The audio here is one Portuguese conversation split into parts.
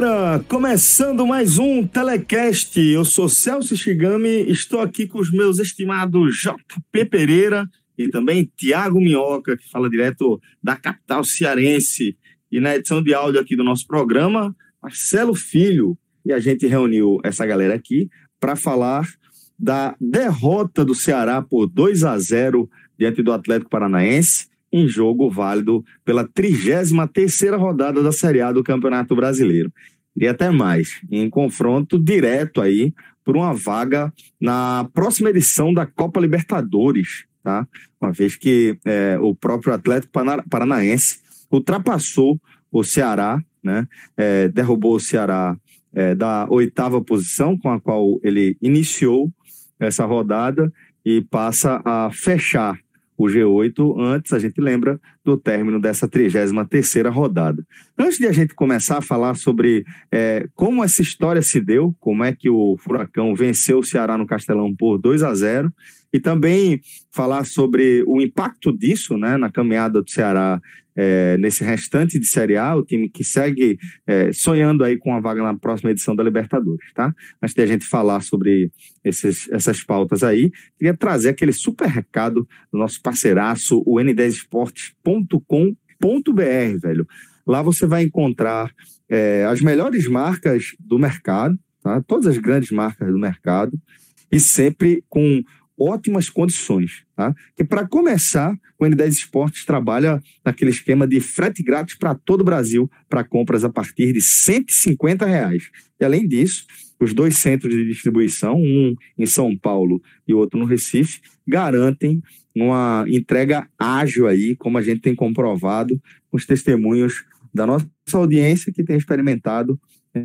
Galera! Começando mais um Telecast. Eu sou Celso Shigami, estou aqui com os meus estimados JP Pereira e também Tiago Minhoca, que fala direto da capital cearense. E na edição de áudio aqui do nosso programa, Marcelo Filho. E a gente reuniu essa galera aqui para falar da derrota do Ceará por 2 a 0 diante do Atlético Paranaense em jogo válido pela 33ª rodada da Série A do Campeonato Brasileiro. E até mais, em confronto direto aí por uma vaga na próxima edição da Copa Libertadores, tá? Uma vez que é, o próprio Atlético Paranaense ultrapassou o Ceará, né? É, derrubou o Ceará é, da oitava posição com a qual ele iniciou essa rodada e passa a fechar o G8 antes, a gente lembra, do término dessa 33ª rodada. Antes de a gente começar a falar sobre é, como essa história se deu, como é que o Furacão venceu o Ceará no Castelão por 2 a 0 e também falar sobre o impacto disso né, na caminhada do Ceará é, nesse restante de Série A, o time que segue é, sonhando aí com a vaga na próxima edição da Libertadores, tá? Antes de a gente falar sobre esses, essas pautas aí, queria trazer aquele super recado do nosso parceiraço, o n10esportes.com.br, velho. Lá você vai encontrar é, as melhores marcas do mercado, tá? Todas as grandes marcas do mercado, e sempre com ótimas condições. Tá? Que para começar, o N10 Esportes trabalha naquele esquema de frete grátis para todo o Brasil para compras a partir de 150 reais. E além disso, os dois centros de distribuição, um em São Paulo e outro no Recife, garantem uma entrega ágil aí, como a gente tem comprovado com os testemunhos da nossa audiência que tem experimentado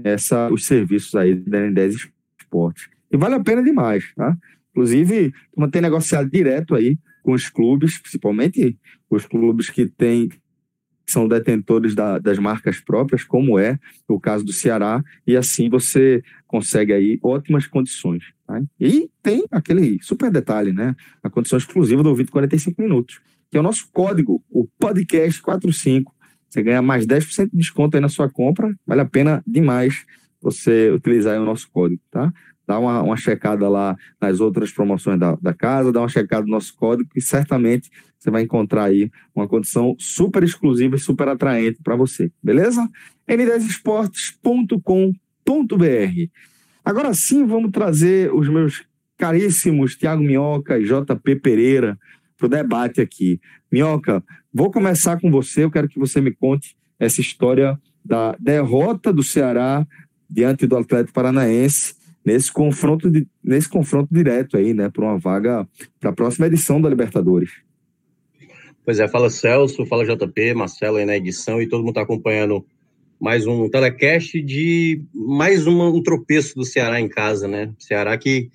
essa, os serviços aí da N10 Esportes. E vale a pena demais, tá? Inclusive, tem negociado direto aí com os clubes, principalmente os clubes que têm são detentores da, das marcas próprias, como é o caso do Ceará, e assim você consegue aí ótimas condições. Tá? E tem aquele super detalhe, né? A condição exclusiva do ouvido 45 minutos, que é o nosso código, o podcast 45. Você ganha mais 10% de desconto aí na sua compra, vale a pena demais você utilizar o nosso código, tá? Dá uma, uma checada lá nas outras promoções da, da casa, dá uma checada no nosso código e certamente você vai encontrar aí uma condição super exclusiva e super atraente para você, beleza? n10esportes.com.br Agora sim, vamos trazer os meus caríssimos Tiago Minhoca e JP Pereira para o debate aqui. Minhoca, vou começar com você, eu quero que você me conte essa história da derrota do Ceará diante do Atlético Paranaense nesse confronto, de, nesse confronto direto aí, né, para uma vaga para a próxima edição da Libertadores. Pois é, fala Celso, fala JP, Marcelo aí na edição e todo mundo está acompanhando mais um telecast de mais uma, um tropeço do Ceará em casa, né? Ceará que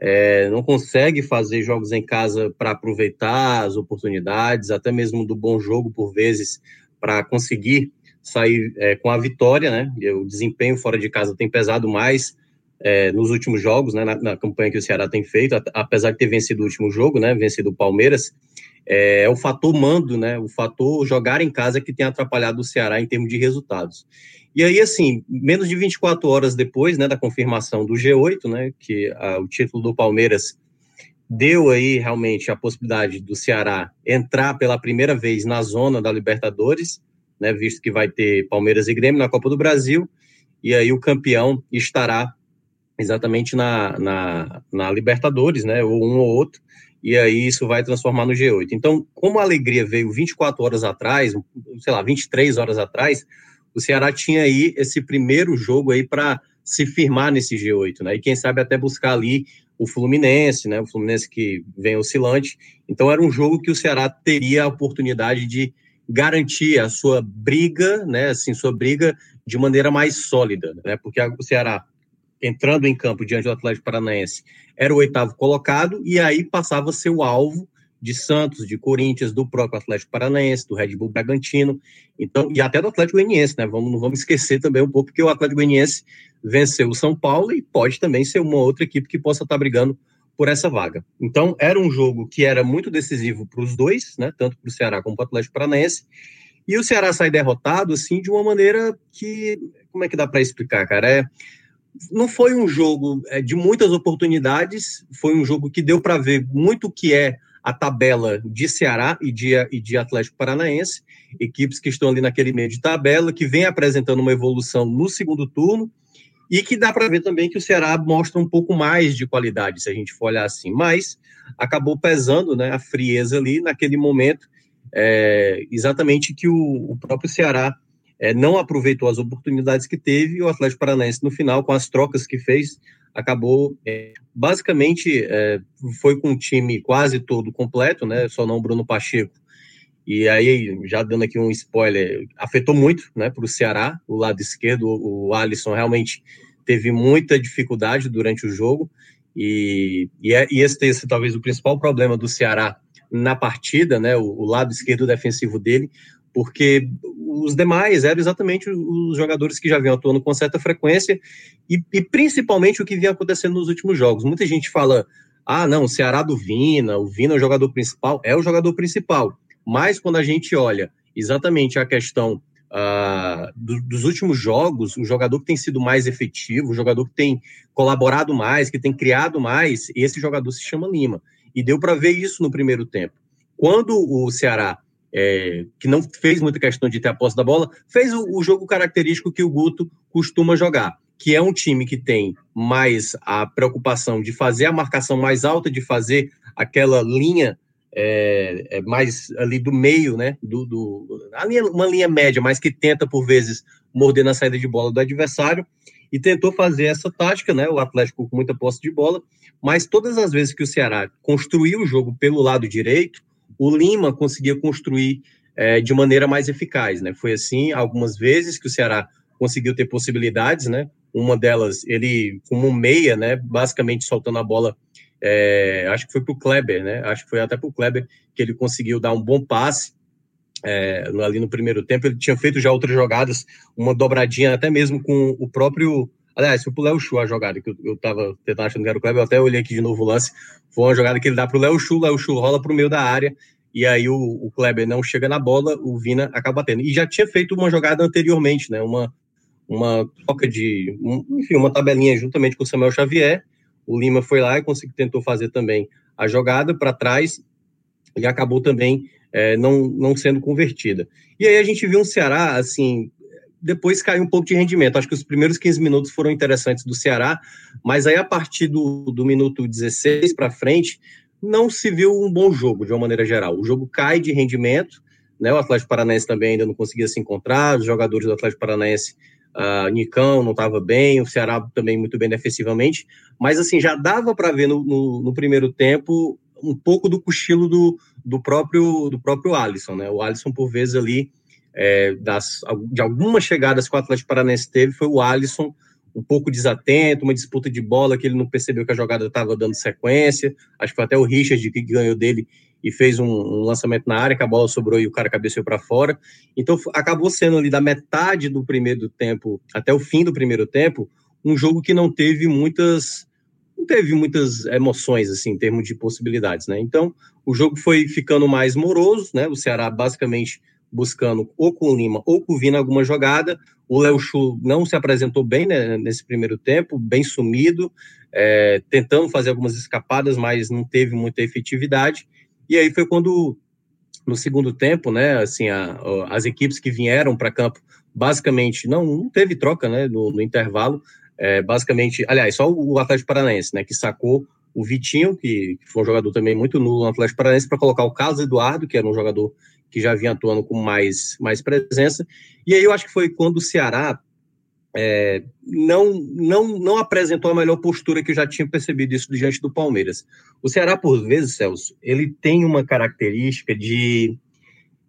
é, não consegue fazer jogos em casa para aproveitar as oportunidades, até mesmo do bom jogo por vezes, para conseguir sair é, com a vitória, né? O desempenho fora de casa tem pesado mais é, nos últimos jogos, né, na, na, campanha que o Ceará tem feito, apesar de ter vencido o último jogo, né, vencido o Palmeiras, é, é, o fator mando, né, o fator jogar em casa que tem atrapalhado o Ceará em termos de resultados. E aí, assim, menos de 24 horas depois, né, da confirmação do G8, né, que a, o título do Palmeiras deu aí realmente a possibilidade do Ceará entrar pela primeira vez na zona da Libertadores, né, visto que vai ter Palmeiras e Grêmio na Copa do Brasil, e aí o campeão estará exatamente na, na, na, Libertadores, né? Ou um ou outro. e aí isso vai transformar no G8. Então, como a alegria veio 24 horas atrás, sei lá, 23 horas atrás, o Ceará tinha aí esse primeiro jogo aí para se firmar nesse G8, né? E quem sabe até buscar ali o Fluminense, né? O Fluminense que vem oscilante. Então era um jogo que o Ceará teria a oportunidade de garantir a sua briga, né? Assim, sua briga de maneira mais sólida, né? Porque o Ceará entrando em campo diante do Atlético Paranaense era o oitavo colocado e aí passava a ser o alvo de Santos, de Corinthians, do próprio Atlético Paranaense, do Red Bull Bragantino, então e até do Atlético Goianiense, né? Vamos, não vamos esquecer também um pouco porque o Atlético Goianiense venceu o São Paulo e pode também ser uma outra equipe que possa estar brigando por essa vaga. Então era um jogo que era muito decisivo para os dois, né? Tanto para o Ceará como para o Atlético Paranaense. E o Ceará sai derrotado assim de uma maneira que como é que dá para explicar, cara? É não foi um jogo é, de muitas oportunidades, foi um jogo que deu para ver muito o que é a tabela de Ceará e de, e de Atlético Paranaense, equipes que estão ali naquele meio de tabela, que vem apresentando uma evolução no segundo turno, e que dá para ver também que o Ceará mostra um pouco mais de qualidade, se a gente for olhar assim, mas acabou pesando né, a frieza ali naquele momento, é, exatamente que o, o próprio Ceará é, não aproveitou as oportunidades que teve e o Atlético Paranaense, no final, com as trocas que fez, acabou é, basicamente é, foi com o time quase todo completo, né? Só não Bruno Pacheco. E aí, já dando aqui um spoiler, afetou muito né, para o Ceará, o lado esquerdo, o Alisson realmente teve muita dificuldade durante o jogo. E, e, é, e esse, esse talvez o principal problema do Ceará na partida, né? O, o lado esquerdo defensivo dele, porque os demais eram exatamente os jogadores que já vinham atuando com certa frequência e, e, principalmente o que vinha acontecendo nos últimos jogos. Muita gente fala: ah, não, o Ceará do Vina, o Vina é o jogador principal, é o jogador principal. Mas quando a gente olha exatamente a questão uh, do, dos últimos jogos, o jogador que tem sido mais efetivo, o jogador que tem colaborado mais, que tem criado mais, esse jogador se chama Lima. E deu para ver isso no primeiro tempo. Quando o Ceará é, que não fez muita questão de ter a posse da bola, fez o, o, jogo característico que o Guto costuma jogar, que é um time que tem mais a preocupação de fazer a marcação mais alta, de fazer aquela linha é, é mais ali do meio, né? Do, do, linha, uma linha média, mas que tenta, por vezes, morder na saída de bola do adversário, e tentou fazer essa tática, né? O Atlético com muita posse de bola, mas todas as vezes que o Ceará construiu o jogo pelo lado direito, o Lima conseguia construir é, de maneira mais eficaz, né? Foi assim algumas vezes que o Ceará conseguiu ter possibilidades, né? Uma delas, ele como um meia, né? Basicamente soltando a bola, é, acho que foi para o Kleber, né? Acho que foi até para o Kleber que ele conseguiu dar um bom passe é, ali no primeiro tempo. Ele tinha feito já outras jogadas, uma dobradinha até mesmo com o próprio Aliás, foi pro Léo Chu a jogada, que eu, tava tentando achando que era o Kleber, eu até olhei aqui de novo o lance. Foi uma jogada que ele dá pro Léo Chu, o Léo Chu rola pro meio da área, e aí o, o Kleber não chega na bola, o Vina acaba batendo. E já tinha feito uma jogada anteriormente, né? Uma, uma troca de. Um, enfim, uma tabelinha juntamente com o Samuel Xavier. O Lima foi lá e conseguiu, tentou fazer também a jogada para trás e acabou também é, não, não sendo convertida. E aí a gente viu um Ceará, assim, depois caiu um pouco de rendimento. Acho que os primeiros 15 minutos foram interessantes do Ceará, mas aí a partir do, do minuto 16 para frente, não se viu um bom jogo, de uma maneira geral. O jogo cai de rendimento, né? O Atlético Paranaense também ainda não conseguia se encontrar, os jogadores do Atlético Paranaense, uh, Nicão não estava bem, o Ceará também muito bem defensivamente, mas assim, já dava para ver no, no, no, primeiro tempo um pouco do cochilo do, do próprio do próprio Alisson, né? O Alisson, por vezes, ali é, das, de algumas chegadas que o Atlético Paranaense teve foi o Alisson um pouco desatento, uma disputa de bola que ele não percebeu que a jogada estava dando sequência. Acho que foi até o Richard que ganhou dele e fez um, um, lançamento na área, que a bola sobrou e o cara cabeceou para fora. Então acabou sendo ali da metade do primeiro tempo até o fim do primeiro tempo, um jogo que não teve muitas não teve muitas emoções assim em termos de possibilidades, né? Então, o jogo foi ficando mais moroso, né? O Ceará basicamente buscando ou com o Lima ou com o Vina alguma jogada. O Léo Chu não se apresentou bem né, nesse primeiro tempo, bem sumido, é, tentando fazer algumas escapadas, mas não teve muita efetividade. E aí foi quando, no segundo tempo, né, assim, a, as equipes que vieram para campo, basicamente, não, não teve troca né, no, no intervalo. É, basicamente, aliás, só o Atlético Paranaense, né, que sacou o Vitinho, que, que foi um jogador também muito nulo no Atlético Paranaense, para colocar o Carlos Eduardo, que era um jogador que já vinha atuando com mais, mais presença. E aí eu acho que foi quando o Ceará é, não, não, não apresentou a melhor postura que eu já tinha percebido isso diante do Palmeiras. O Ceará, por vezes, Celso, ele tem uma característica de.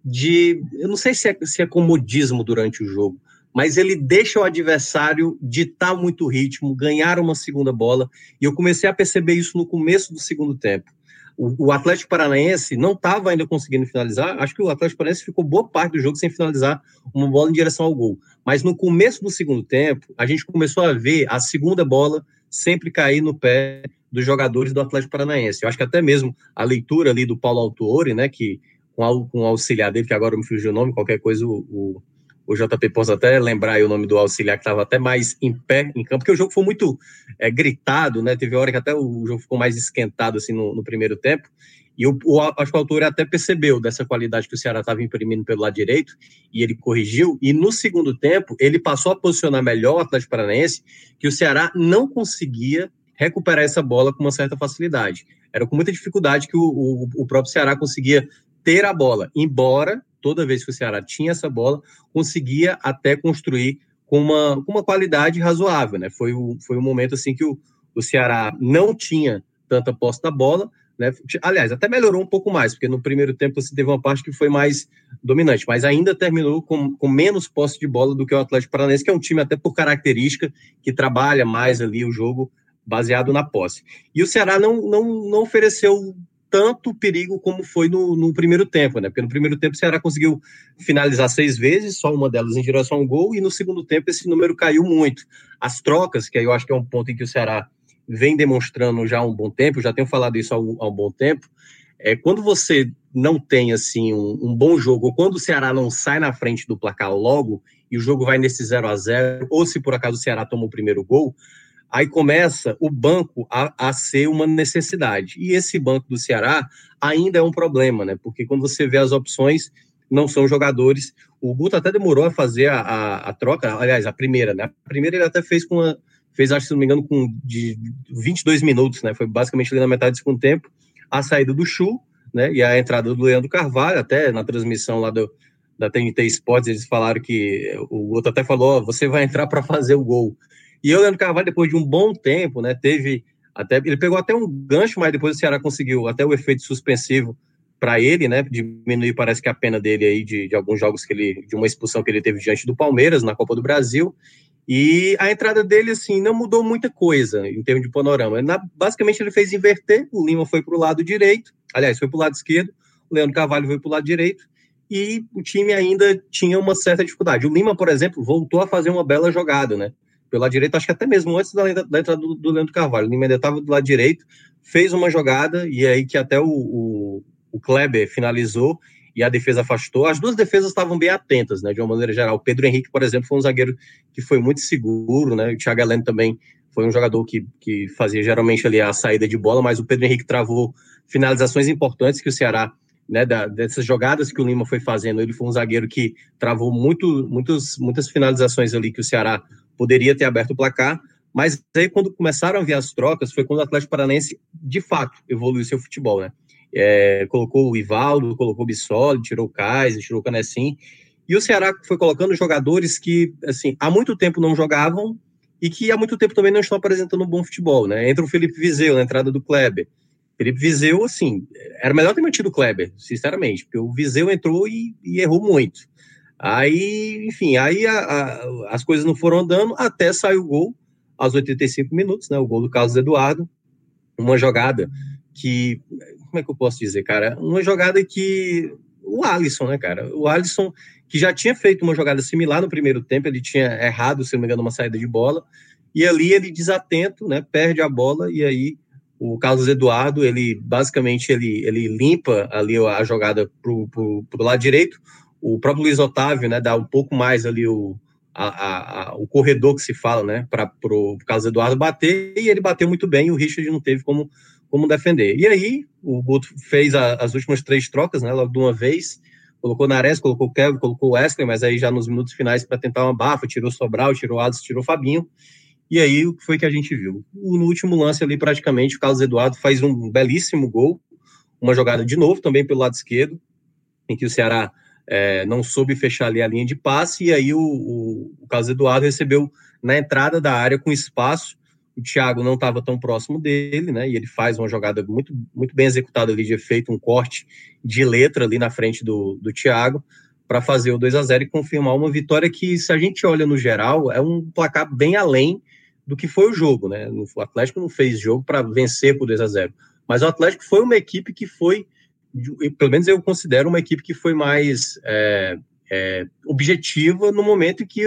de eu não sei se é, se é comodismo durante o jogo, mas ele deixa o adversário ditar muito ritmo, ganhar uma segunda bola, e eu comecei a perceber isso no começo do segundo tempo. O, Atlético Paranaense não estava ainda conseguindo finalizar, acho que o Atlético Paranaense ficou boa parte do jogo sem finalizar uma bola em direção ao gol. Mas no começo do segundo tempo, a gente começou a ver a segunda bola sempre cair no pé dos jogadores do Atlético Paranaense. Eu acho que até mesmo a leitura ali do Paulo Autuori, né, que com, com o auxiliar dele, que agora me fugiu o nome, qualquer coisa o, o o JP possa até lembrar o nome do auxiliar que estava até mais em pé em campo, porque o jogo foi muito é, gritado, né? Teve hora que até o jogo ficou mais esquentado assim no, no primeiro tempo. E o, o, acho que o autor até percebeu dessa qualidade que o Ceará estava imprimindo pelo lado direito e ele corrigiu. E no segundo tempo, ele passou a posicionar melhor o Atlético Paranaense, que o Ceará não conseguia recuperar essa bola com uma certa facilidade. Era com muita dificuldade que o, o, o próprio Ceará conseguia ter a bola, embora toda vez que o Ceará tinha essa bola, conseguia até construir com uma, com uma qualidade razoável, né? Foi, o, foi um momento assim que o, o Ceará não tinha tanta posse da bola, né? Aliás, até melhorou um pouco mais, porque no primeiro tempo você teve uma parte que foi mais dominante, mas ainda terminou com, com menos posse de bola do que o Atlético Paranaense, que é um time até por característica que trabalha mais ali o jogo baseado na posse. E o Ceará não, não, não ofereceu tanto perigo como foi no, no, primeiro tempo, né? Porque no primeiro tempo o Ceará conseguiu finalizar seis vezes, só uma delas em direção ao gol, e no segundo tempo esse número caiu muito. As trocas, que aí eu acho que é um ponto em que o Ceará vem demonstrando já há um bom tempo, já tenho falado isso há um, há um bom tempo, é quando você não tem assim um, um, bom jogo, ou quando o Ceará não sai na frente do placar logo, e o jogo vai nesse 0 a 0 ou se por acaso o Ceará toma o primeiro gol, aí começa o banco a, a, ser uma necessidade. E esse banco do Ceará ainda é um problema, né? Porque quando você vê as opções, não são jogadores. O Guto até demorou a fazer a, a, a troca, aliás, a primeira, né? A primeira ele até fez com uma, fez, acho se não me engano, com de 22 minutos, né? Foi basicamente ali na metade do segundo tempo, a saída do Chu, né? E a entrada do Leandro Carvalho, até na transmissão lá do, da TNT Sports, eles falaram que o Guto até falou: oh, você vai entrar para fazer o gol. E o Leandro Carvalho, depois de um bom tempo, né, teve até ele pegou até um gancho, mas depois o Ceará conseguiu até o efeito suspensivo para ele, né, diminuir parece que a pena dele aí de, de alguns jogos que ele de uma expulsão que ele teve diante do Palmeiras na Copa do Brasil. E a entrada dele, assim, não mudou muita coisa em termos de panorama. Na, basicamente, ele fez inverter. O Lima foi para o lado direito, aliás, foi para o lado esquerdo. O Leandro Carvalho foi para o lado direito. E o time ainda tinha uma certa dificuldade. O Lima, por exemplo, voltou a fazer uma bela jogada, né? Pelo lado direito, acho que até mesmo antes da, da entrada do, do Leandro Carvalho. O ainda estava do lado direito, fez uma jogada, e aí que até o, o, o Kleber finalizou e a defesa afastou. As duas defesas estavam bem atentas, né, de uma maneira geral. O Pedro Henrique, por exemplo, foi um zagueiro que foi muito seguro, né? O Thiago Heleno também foi um jogador que, que fazia geralmente ali a saída de bola, mas o Pedro Henrique travou finalizações importantes que o Ceará, né, da, dessas jogadas que o Lima foi fazendo, ele foi um zagueiro que travou muito, muitos, muitas finalizações ali que o Ceará poderia ter aberto o placar, mas aí quando começaram a vir as trocas, foi quando o Atlético Paranaense, de fato, evoluiu seu futebol, né? É, colocou o Ivaldo, colocou o Bissoli, tirou o Kaiser, tirou o Canessim, e o Ceará foi colocando jogadores que, assim, há muito tempo não jogavam e que há muito tempo também não estão apresentando um bom futebol, né? Entra o Felipe Vizeu na entrada do Kleber. Felipe Vizeu, assim, era melhor ter mantido o Kleber, sinceramente, porque o Vizeu entrou e, e errou muito. Aí, enfim, aí a, a, as coisas não foram andando até sair o gol aos 85 minutos, né? O gol do Carlos Eduardo, uma jogada que, como é que eu posso dizer, cara? Uma jogada que o Alisson, né, cara? O Alisson que já tinha feito uma jogada similar no primeiro tempo, ele tinha errado, se não me engano, uma saída de bola, e ali ele desatento, né? Perde a bola e aí o Carlos Eduardo, ele basicamente ele, ele limpa ali a jogada pro, pro, pro lado direito o próprio Luiz Otávio, né, dá um pouco mais ali o, a, a, a, o corredor que se fala, né, para o Carlos Eduardo bater, e ele bateu muito bem, e o Richard não teve como, como defender. E aí, o Guto fez as últimas três trocas, né, logo de uma vez, colocou Nares, colocou Kevin, colocou Wesley, mas aí já nos minutos finais para tentar uma bafa, tirou Sobral, tirou Alisson, tirou Fabinho, E aí, o que foi que a gente viu? No último lance ali, praticamente, o Carlos Eduardo faz um belíssimo gol, uma jogada de novo, também pelo lado esquerdo, em que o Ceará é, não soube fechar ali a linha de passe, e aí o, o, o Carlos Eduardo recebeu na entrada da área com espaço, o Thiago não estava tão próximo dele, né? E ele faz uma jogada muito, muito bem executada ali de efeito, um corte de letra ali na frente do, do Thiago para fazer o 2 a 0 e confirmar uma vitória que, se a gente olha no geral, é um placar bem além do que foi o jogo, né? O Atlético não fez jogo para vencer por 2 a 0 mas o Atlético foi uma equipe que foi, pelo menos eu considero uma equipe que foi mais é, é, objetiva no momento que,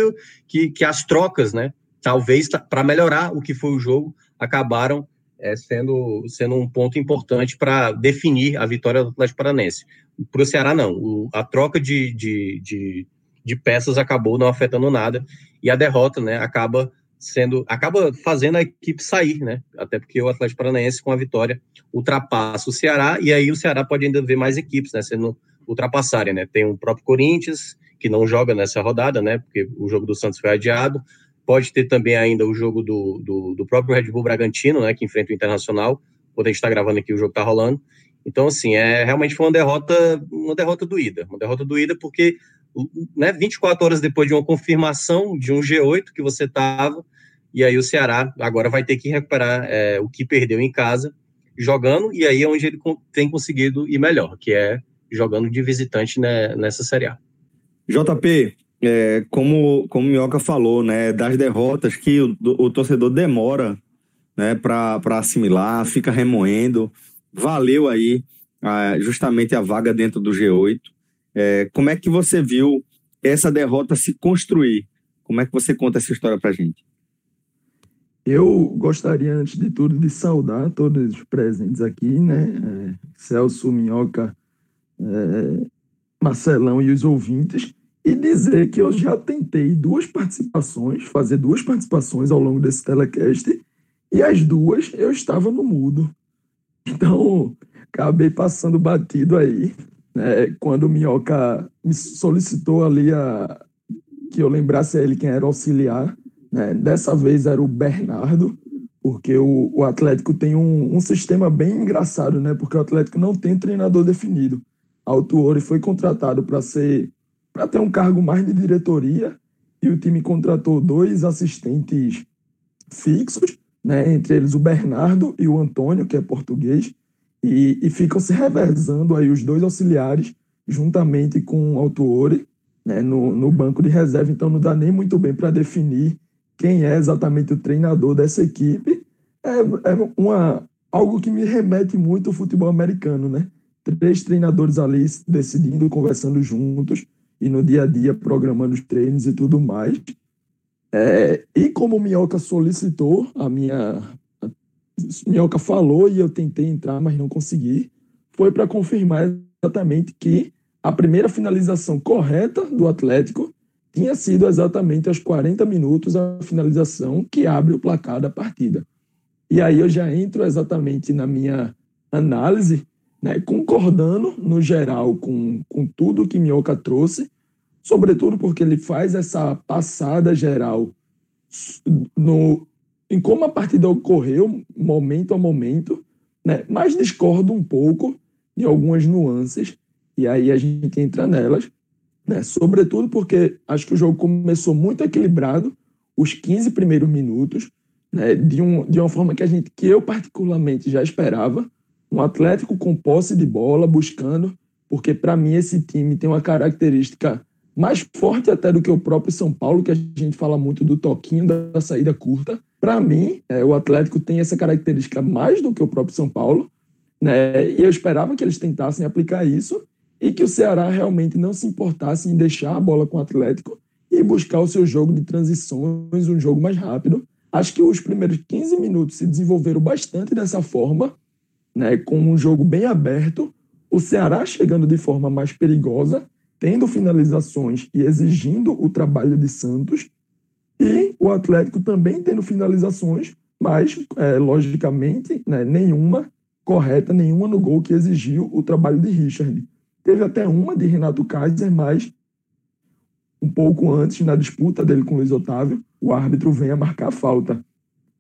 que, que as trocas, né? Talvez para melhorar o que foi o jogo, acabaram é, sendo, sendo um ponto importante para definir a vitória do Atlético Paranense. Para o Ceará, não. O, a troca de, de, de, de, peças acabou não afetando nada e a derrota né, acaba sendo acaba fazendo a equipe sair, né? Até porque o Atlético Paranaense com a vitória ultrapassa o Ceará e aí o Ceará pode ainda ver mais equipes, né? Sendo ultrapassarem, né? Tem o próprio Corinthians que não joga nessa rodada, né? Porque o jogo do Santos foi adiado. Pode ter também ainda o jogo do, do, do próprio Red Bull Bragantino, né? Que enfrenta o Internacional. Quando a gente está gravando aqui, o jogo está rolando. Então, assim, é realmente foi uma derrota, uma derrota doída, uma derrota doída porque, né, 24 horas depois de uma confirmação de um G8 que você estava, e aí o Ceará agora vai ter que recuperar é, o que perdeu em casa, jogando, e aí é onde ele tem conseguido ir melhor, que é jogando de visitante né, nessa Série A. JP, é, como, como o Minhoca falou, né, das derrotas que o, o torcedor demora né, para assimilar, fica remoendo valeu aí ah, justamente a vaga dentro do G8. É, como é que você viu essa derrota se construir? Como é que você conta essa história para gente? Eu gostaria, antes de tudo, de saudar todos os presentes aqui, né? É, Celso, Minhoca, é, Marcelão e os ouvintes, e dizer que eu já tentei duas participações, fazer duas participações ao longo desse telecast, e as duas eu estava no mudo. Então, acabei passando batido aí. Né? Quando o Minhoca me solicitou ali a, que eu lembrasse a ele quem era o auxiliar, né? dessa vez era o Bernardo, porque o, o Atlético tem um, um, sistema bem engraçado, né? porque o Atlético não tem treinador definido. Altuori foi contratado para ser para ter um cargo mais de diretoria e o time contratou dois assistentes fixos né, entre eles o Bernardo e o Antônio, que é português, e, e ficam se revezando aí os dois auxiliares, juntamente com o Autuori, né, no, no banco de reserva, então não dá nem muito bem para definir quem é exatamente o treinador dessa equipe. É, é uma, algo que me remete muito ao futebol americano, né? Três treinadores ali decidindo, conversando juntos, e no dia a dia programando os treinos e tudo mais. É, e como o Minhoca solicitou, a minha. Minhoca falou e eu tentei entrar, mas não consegui. Foi para confirmar exatamente que a primeira finalização correta do Atlético tinha sido exatamente aos 40 minutos a finalização que abre o placar da partida. E aí eu já entro exatamente na minha análise, né, concordando no geral com, com tudo que Minhoca trouxe, sobretudo porque ele faz essa passada geral no, em como a partida ocorreu, momento a momento, né? mas discordo um pouco de algumas nuances, e aí a gente entra nelas, né? sobretudo porque acho que o jogo começou muito equilibrado, os 15 primeiros minutos, né? de, um, de uma forma que, a gente, que eu particularmente já esperava, um Atlético com posse de bola, buscando, porque para mim esse time tem uma característica mais forte até do que o próprio São Paulo, que a gente fala muito do toquinho da saída curta. Para mim, é, o Atlético tem essa característica mais do que o próprio São Paulo, né? E eu esperava que eles tentassem aplicar isso e que o Ceará realmente não se importasse em deixar a bola com o Atlético e buscar o seu jogo de transições, um jogo mais rápido. Acho que os primeiros 15 minutos se desenvolveram bastante dessa forma, né, com um jogo bem aberto, o Ceará chegando de forma mais perigosa tendo finalizações e exigindo o trabalho de Santos, e o Atlético também tendo finalizações, mas, é, logicamente, né, nenhuma correta, nenhuma no gol que exigiu o trabalho de Richard. Teve até uma de Renato Kaiser, mas um pouco antes, na disputa dele com o Luiz Otávio, o árbitro vem a marcar a falta.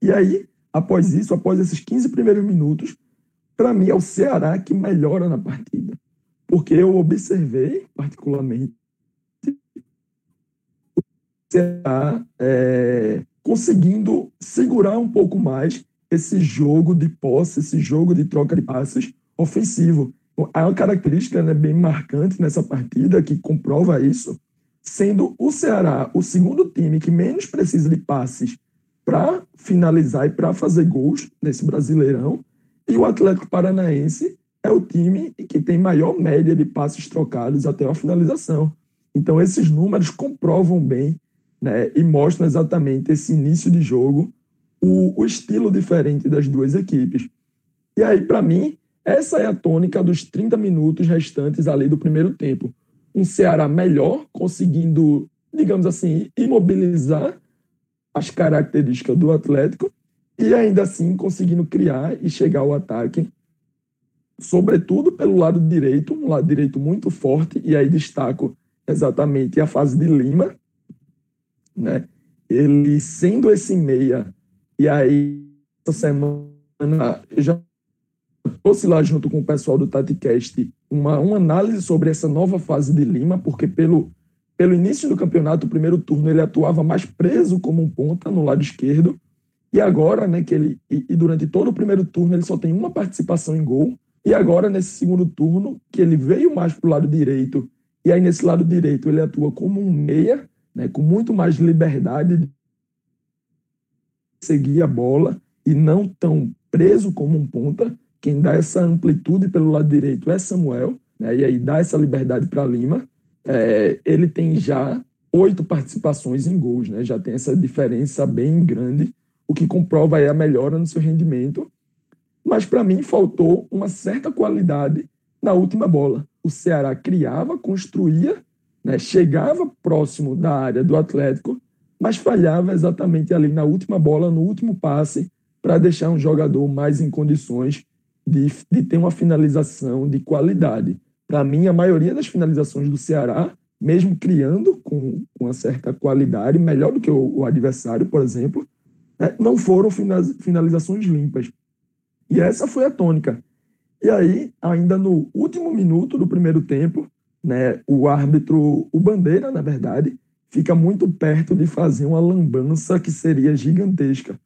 E aí, após isso, após esses 15 primeiros minutos, para mim é o Ceará que melhora na partida. Porque eu observei, particularmente, o Ceará é, conseguindo segurar um pouco mais esse jogo de posse, esse jogo de troca de passes ofensivo. Há uma característica né, bem marcante nessa partida que comprova isso, sendo o Ceará o segundo time que menos precisa de passes para finalizar e para fazer gols nesse Brasileirão, e o Atlético Paranaense é o time que tem maior média de passes trocados até a finalização. Então, esses números comprovam bem né, e mostram exatamente esse início de jogo, o, o estilo diferente das duas equipes. E aí, para mim, essa é a tônica dos 30 minutos restantes ali do primeiro tempo. Um Ceará melhor, conseguindo, digamos assim, imobilizar as características do Atlético e ainda assim conseguindo criar e chegar ao ataque, sobretudo pelo lado direito, um lado direito muito forte, e aí destaco exatamente a fase de Lima, né? Ele sendo esse meia, e aí essa semana eu já trouxe lá junto com o pessoal do TatiCast uma, uma análise sobre essa nova fase de Lima, porque pelo, pelo início do campeonato, o primeiro turno, ele atuava mais preso como um ponta no lado esquerdo, e agora, né, que ele e, e durante todo o primeiro turno ele só tem uma participação em gol, e agora nesse segundo turno, que ele veio mais para o lado direito, e aí nesse lado direito ele atua como um meia, né, com muito mais liberdade de seguir a bola e não tão preso como um ponta. Quem dá essa amplitude pelo lado direito é Samuel, né? e aí dá essa liberdade para Lima. É, ele tem já oito participações em gols, né? já tem essa diferença bem grande, o que comprova aí a melhora no seu rendimento. Mas para mim faltou uma certa qualidade na última bola. O Ceará criava, construía, né? chegava próximo da área do Atlético, mas falhava exatamente ali na última bola, no último passe, para deixar um jogador mais em condições de, de ter uma finalização de qualidade. Para mim, a maioria das finalizações do Ceará, mesmo criando com, com uma certa qualidade, melhor do que o, o adversário, por exemplo, né, não foram finalizações limpas. E essa foi a tônica. E aí, ainda no último minuto do primeiro tempo, né, o árbitro, o Bandeira, na verdade, fica muito perto de fazer uma lambança que seria gigantesca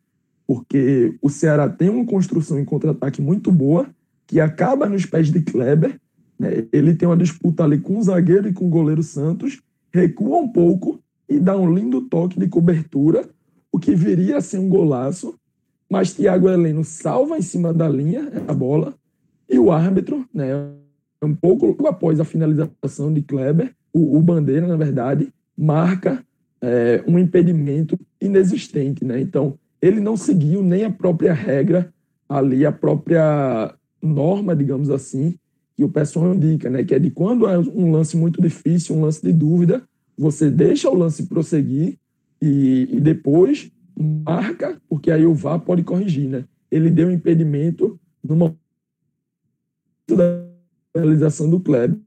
porque o Ceará tem uma construção em contra-ataque muito boa, que acaba nos pés de Kleber. Né? Ele tem uma disputa ali com o zagueiro e com o goleiro Santos, recua um pouco e dá um lindo toque de cobertura, o que viria a ser um golaço, mas Thiago Heleno salva em cima da linha a bola, e o árbitro, né, um pouco após a finalização de Kleber, o, o Bandeira, na verdade, marca é, um impedimento inexistente. Né? Então, ele não seguiu nem a própria regra ali, a própria norma, digamos assim, que o pessoal indica, né? Que é de quando é um lance muito difícil, um lance de dúvida, você deixa o lance prosseguir e, e depois marca, porque aí o VAR pode corrigir, né? Ele deu impedimento no momento da realização do Kleber.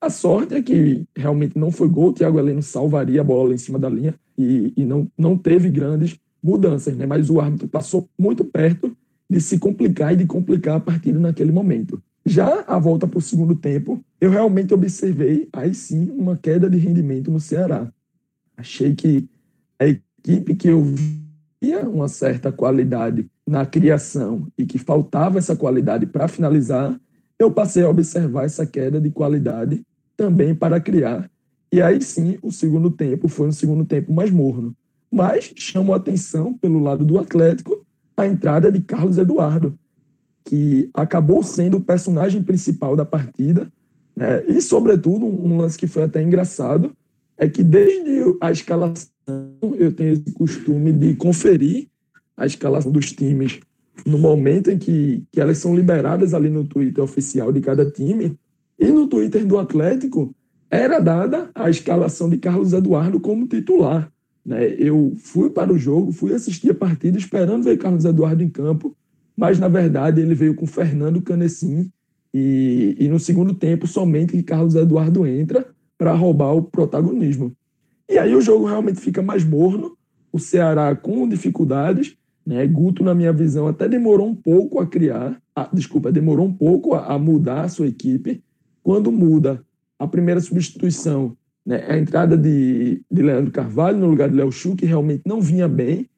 A sorte é que realmente não foi gol, o Thiago Heleno salvaria a bola em cima da linha e, e não, não teve grandes mudanças, né? mas o árbitro passou muito perto de se complicar e de complicar a partida naquele momento. Já a volta para o segundo tempo, eu realmente observei, aí sim, uma queda de rendimento no Ceará. Achei que a equipe que eu via uma certa qualidade na criação e que faltava essa qualidade para finalizar, eu passei a observar essa queda de qualidade também para criar. E aí sim, o segundo tempo foi um segundo tempo mais morno mas chamou atenção pelo lado do Atlético a entrada de Carlos Eduardo, que acabou sendo o personagem principal da partida. Né? E, sobretudo, um lance que foi até engraçado é que desde a escalação eu tenho esse costume de conferir a escalação dos times no momento em que, que elas são liberadas ali no Twitter oficial de cada time. E no Twitter do Atlético era dada a escalação de Carlos Eduardo como titular. Né? Eu fui para o jogo, fui assistir a partida esperando ver Carlos Eduardo em campo, mas na verdade ele veio com Fernando Canecim e, e no segundo tempo somente Carlos Eduardo entra para roubar o protagonismo. E aí o jogo realmente fica mais morno, o Ceará com dificuldades, Né? Guto, na minha visão, até demorou um pouco a criar, a, desculpa, demorou um pouco a, a, mudar a sua equipe. Quando muda a primeira substituição, né, a entrada de, de Leandro Carvalho no lugar de Léo Chu, que realmente não vinha bem.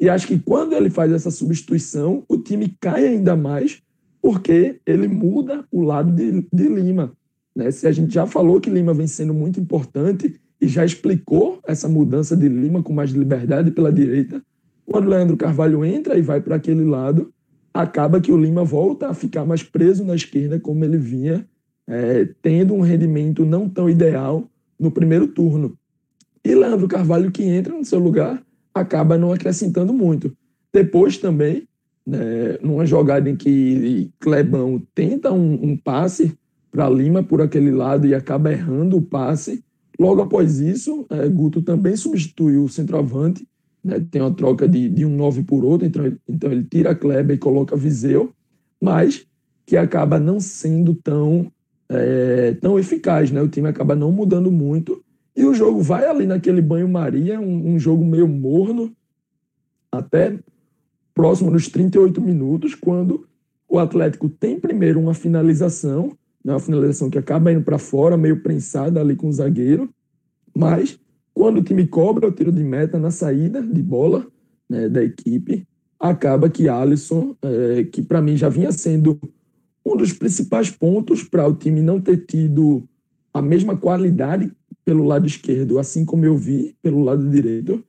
E acho que quando ele faz essa substituição, o time cai ainda mais, porque ele muda o lado de, de Lima. Né? Se a gente já falou que Lima vem sendo muito importante e já explicou essa mudança de Lima com mais liberdade pela direita, quando Leandro Carvalho entra e vai para aquele lado, acaba que o Lima volta a ficar mais preso na esquerda, como ele vinha é, tendo um rendimento não tão ideal no primeiro turno. E Leandro Carvalho, que entra no seu lugar, acaba não acrescentando muito. Depois também, né, numa jogada em que Clebão tenta um, um passe para Lima por aquele lado e acaba errando o passe. Logo após isso, é, Guto também substitui o centroavante né? tem uma troca de, de um 9 por outro, então ele, então ele tira Kleber e coloca Viseu, mas que acaba não sendo tão, é, tão eficaz, né? o time acaba não mudando muito, e o jogo vai ali naquele banho-maria, um, um jogo meio morno, até próximo dos 38 minutos, quando o Atlético tem primeiro uma finalização, né, uma finalização que acaba indo para fora, meio prensada ali com o zagueiro, mas quando o time cobra o tiro de meta na saída de bola né, da equipe, acaba que Alisson, é, que para mim já vinha sendo um dos principais pontos para o time não ter tido a mesma qualidade pelo lado esquerdo, assim como eu vi pelo lado direito,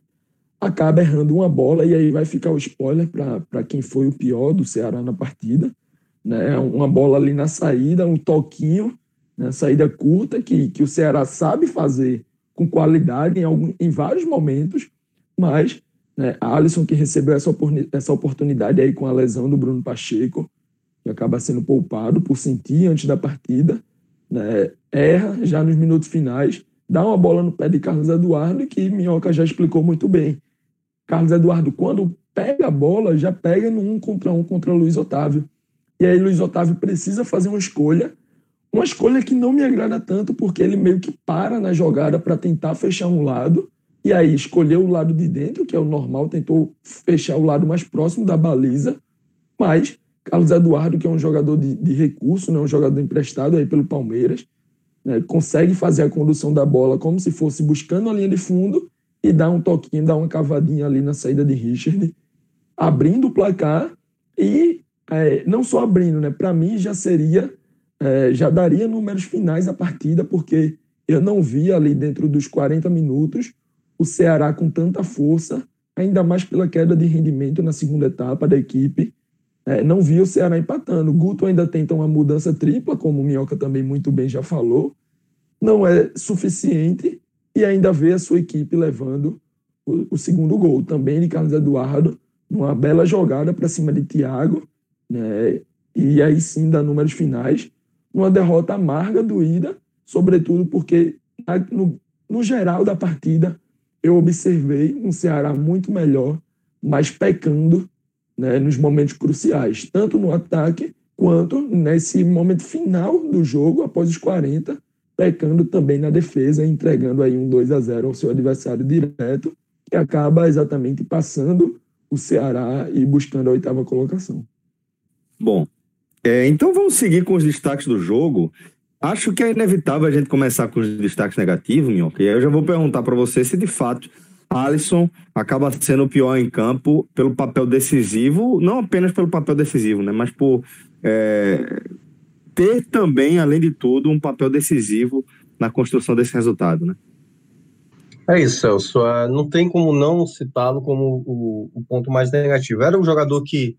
acaba errando uma bola e aí vai ficar o spoiler para quem foi o pior do Ceará na partida. Né? Uma bola ali na saída, um toquinho, né? saída curta, que, que o Ceará sabe fazer com qualidade em, algum, em vários momentos, mas né, Alisson que recebeu essa, essa oportunidade aí com a lesão do Bruno Pacheco, que acaba sendo poupado por sentir antes da partida, né, erra já nos minutos finais, dá uma bola no pé de Carlos Eduardo, que Minhoca já explicou muito bem. Carlos Eduardo, quando pega a bola, já pega no um contra um contra Luiz Otávio. E aí Luiz Otávio precisa fazer uma escolha uma escolha que não me agrada tanto, porque ele meio que para na jogada para tentar fechar um lado, e aí escolheu o lado de dentro, que é o normal, tentou fechar o lado mais próximo da baliza, mas Carlos Eduardo, que é um jogador de, de recurso, né, um jogador emprestado aí pelo Palmeiras, né, consegue fazer a condução da bola como se fosse buscando a linha de fundo e dá um toquinho, dá uma cavadinha ali na saída de Richard, abrindo o placar e é, não só abrindo, né? Para mim já seria é, já daria números finais da partida, porque eu não vi ali dentro dos 40 minutos o Ceará com tanta força, ainda mais pela queda de rendimento na segunda etapa da equipe. É, não vi o Ceará empatando. O Guto ainda tenta uma mudança tripla, como o Minhoca também muito bem já falou. Não é suficiente e ainda vê a sua equipe levando o, o segundo gol, também de Carlos Eduardo, numa bela jogada para cima de Thiago, né? e aí sim dá números finais uma derrota amarga, doída, sobretudo porque, no, no geral da partida, eu observei um Ceará muito melhor, mas pecando né, nos momentos cruciais, tanto no ataque quanto nesse momento final do jogo, após os 40, pecando também na defesa, entregando aí um 2 a 0 ao seu adversário direto, que acaba exatamente passando o Ceará e buscando a oitava colocação. Bom, é, então vamos seguir com os destaques do jogo. Acho que é inevitável a gente começar com os destaques negativos, Minhoca. E aí eu já vou perguntar para você se de fato Alisson acaba sendo o pior em campo pelo papel decisivo, não apenas pelo papel decisivo, né, mas por é, ter também, além de tudo, um papel decisivo na construção desse resultado, né? É isso, Celso. Ah, não tem como não citá-lo como o, o ponto mais negativo. Era um jogador que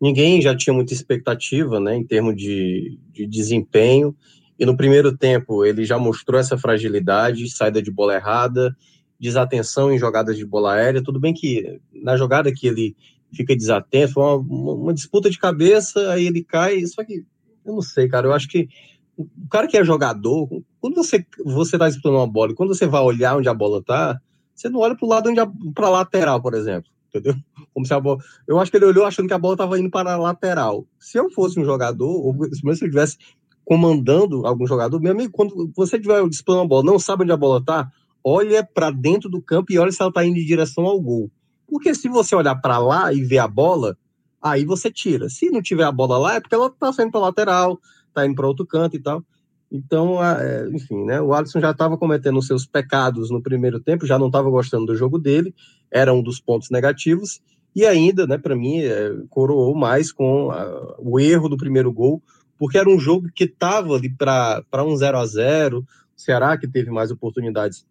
ninguém já tinha muita expectativa, né, em termos de, de desempenho. E no primeiro tempo ele já mostrou essa fragilidade, saída de bola errada, desatenção em jogadas de bola aérea. Tudo bem que na jogada que ele fica desatento, foi uma, uma disputa de cabeça, aí ele cai. Só que eu não sei, cara. Eu acho que o cara que é jogador, quando você você está disputando uma bola, quando você vai olhar onde a bola está, você não olha para o lado onde para lateral, por exemplo entendeu? Como se a bola. Eu acho que ele olhou achando que a bola estava indo para a lateral. Se eu fosse um jogador, ou se eu estivesse comandando algum jogador, meu amigo, quando você estiver disputando a bola, não sabe onde a bola está, olha para dentro do campo e olha se ela está indo em direção ao gol. Porque se você olhar para lá e ver a bola, aí você tira. Se não tiver a bola lá, é porque ela está saindo para lateral, está indo para outro canto e tal. Então, é, enfim, né, o Alisson já estava cometendo seus pecados no primeiro tempo, já não estava gostando do jogo dele, era um dos pontos negativos, e ainda, né, para mim, é, coroou mais com a, o erro do primeiro gol, porque era um jogo que estava ali para um 0 a 0 o Ceará, que teve mais oportunidades,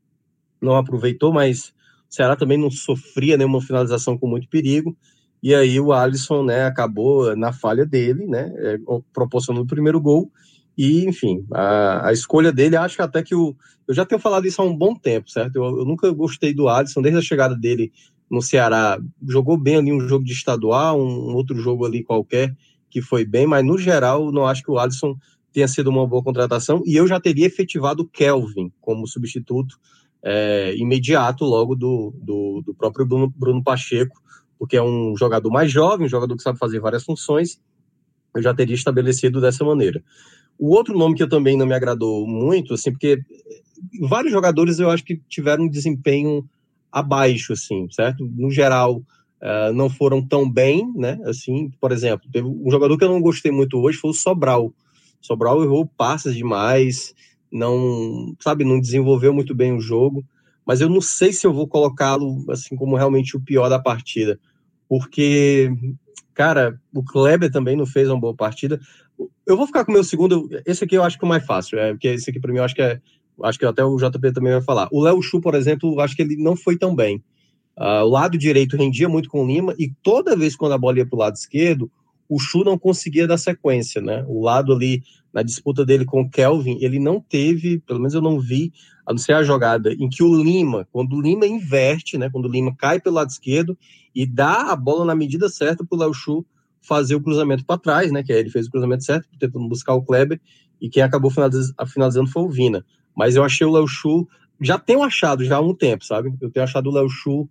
não aproveitou, mas o Ceará também não sofria nenhuma finalização com muito perigo, e aí o Alisson, né, acabou na falha dele, né, é, proporcionando o primeiro gol, e, enfim, a, a, escolha dele, acho até que o. Eu já tenho falado isso há um bom tempo, certo? Eu, eu, nunca gostei do Alisson, desde a chegada dele no Ceará. Jogou bem ali um jogo de estadual, um, outro jogo ali qualquer, que foi bem, mas no geral, não acho que o Alisson tenha sido uma boa contratação. E eu já teria efetivado o Kelvin como substituto é, imediato, logo do, do, do próprio Bruno, Bruno Pacheco, porque é um jogador mais jovem, um jogador que sabe fazer várias funções. Eu já teria estabelecido dessa maneira. O outro nome que eu também não me agradou muito, assim, porque vários jogadores eu acho que tiveram um desempenho abaixo, assim, certo? No geral, uh, não foram tão bem, né? Assim, por exemplo, teve um jogador que eu não gostei muito hoje foi o Sobral. Sobral errou passes demais, não, sabe, não desenvolveu muito bem o jogo, mas eu não sei se eu vou colocá-lo assim como realmente o pior da partida, porque cara, o Kleber também não fez uma boa partida. Eu vou ficar com o meu segundo. Esse aqui eu acho que é o mais fácil, é, porque esse aqui para mim eu acho que é. Acho que até o JP também vai falar. O Léo Chu, por exemplo, acho que ele não foi tão bem. Uh, o lado direito rendia muito com o Lima e toda vez quando a bola ia para o lado esquerdo, o Chu não conseguia dar sequência, né? O lado ali na disputa dele com o Kelvin, ele não teve, pelo menos eu não vi, a não ser a jogada em que o Lima, quando o Lima inverte, né? Quando o Lima cai pelo lado esquerdo e dá a bola na medida certa para o Léo Chu fazer o cruzamento para trás, né? Que ele fez o cruzamento certo, tentando buscar o Kleber, e quem acabou finalizando foi o Vina. Mas eu achei o Léo Chu, já tenho achado já há um tempo, sabe? Eu tenho achado o Léo Chu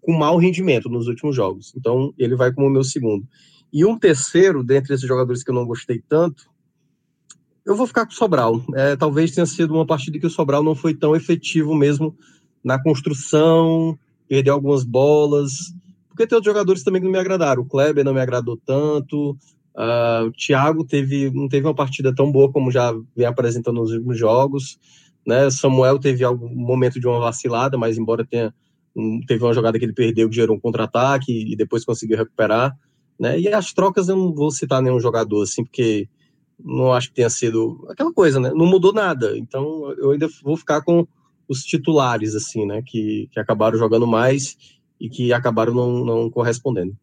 com mau rendimento nos últimos jogos. Então ele vai como o meu segundo. E um terceiro, dentre esses jogadores que eu não gostei tanto, eu vou ficar com o Sobral. É, talvez tenha sido uma partida que o Sobral não foi tão efetivo mesmo na construção, perdeu algumas bolas, porque tem outros jogadores também que não me agradaram. O Kleber não me agradou tanto. Uh, o Thiago teve, não teve uma partida tão boa como já vem apresentando nos últimos jogos. Né? Samuel teve algum momento de uma vacilada, mas embora tenha um, teve uma jogada que ele perdeu que gerou um contra-ataque e depois conseguiu recuperar. Né? E as trocas eu não vou citar nenhum jogador assim, porque não acho que tenha sido aquela coisa, né? Não mudou nada. Então eu ainda vou ficar com os titulares, assim, né? Que, que acabaram jogando mais e que acabaram não, não correspondendo.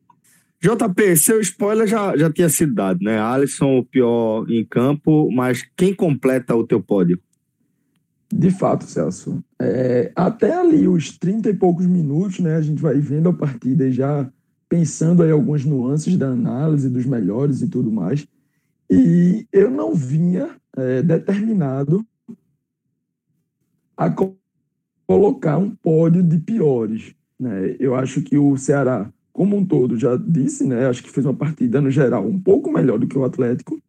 JP, seu spoiler já, já tinha sido dado, né? Alisson o pior em campo, mas quem completa o teu pódio? De fato, Celso. É, até ali, os 30 e poucos minutos, né? A gente vai vendo a partida e já pensando aí algumas nuances da análise dos melhores e tudo mais. E eu não vinha é, determinado a colocar um pódio de piores. Né? Eu acho que o Ceará, como um todo, já disse, né? acho que fez uma partida, no geral, um pouco melhor do que o Atlético,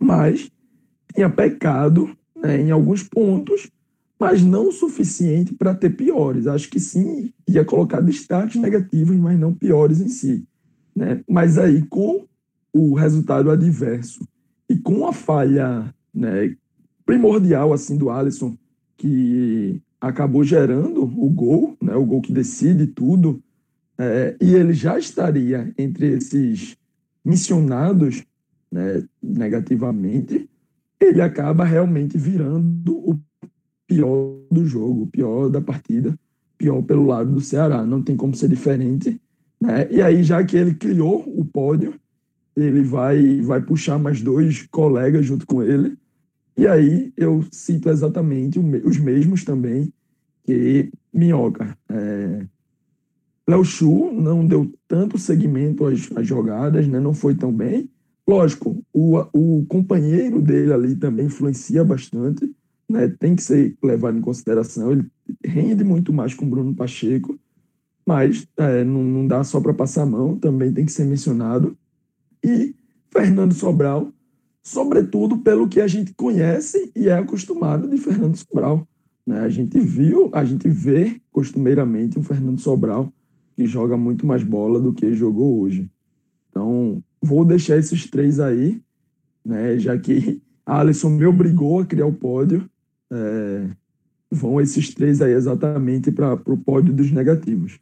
mas tinha pecado né, em alguns pontos, mas não o suficiente para ter piores. Acho que sim, ia colocar destaques negativos, mas não piores em si. Né? Mas aí, com o resultado adverso e com a falha né, primordial assim do Alisson, que acabou gerando o gol, né, o gol que decide tudo, é, e ele já estaria entre esses missionados né, negativamente, ele acaba realmente virando o pior do jogo, o pior da partida, pior pelo lado do Ceará. Não tem como ser diferente. Né? E aí, já que ele criou o pódio, ele vai, vai puxar mais dois colegas junto com ele, e aí eu cito exatamente os mesmos também que Minhoca. É, Léo Chu não deu tanto segmento às, às, jogadas, né? não foi tão bem. Lógico, o, o companheiro dele ali também influencia bastante, né? tem que ser levado em consideração. Ele rende muito mais com o Bruno Pacheco, mas é, não, não dá só para passar a mão, também tem que ser mencionado. E Fernando Sobral sobretudo pelo que a gente conhece e é acostumado de Fernando Sobral. Né? A gente viu, a gente vê costumeiramente o Fernando Sobral que joga muito mais bola do que jogou hoje. Então, vou deixar esses três aí, né? Já que a Alisson me obrigou a criar o pódio. É, vão esses três aí exatamente para o pódio dos negativos.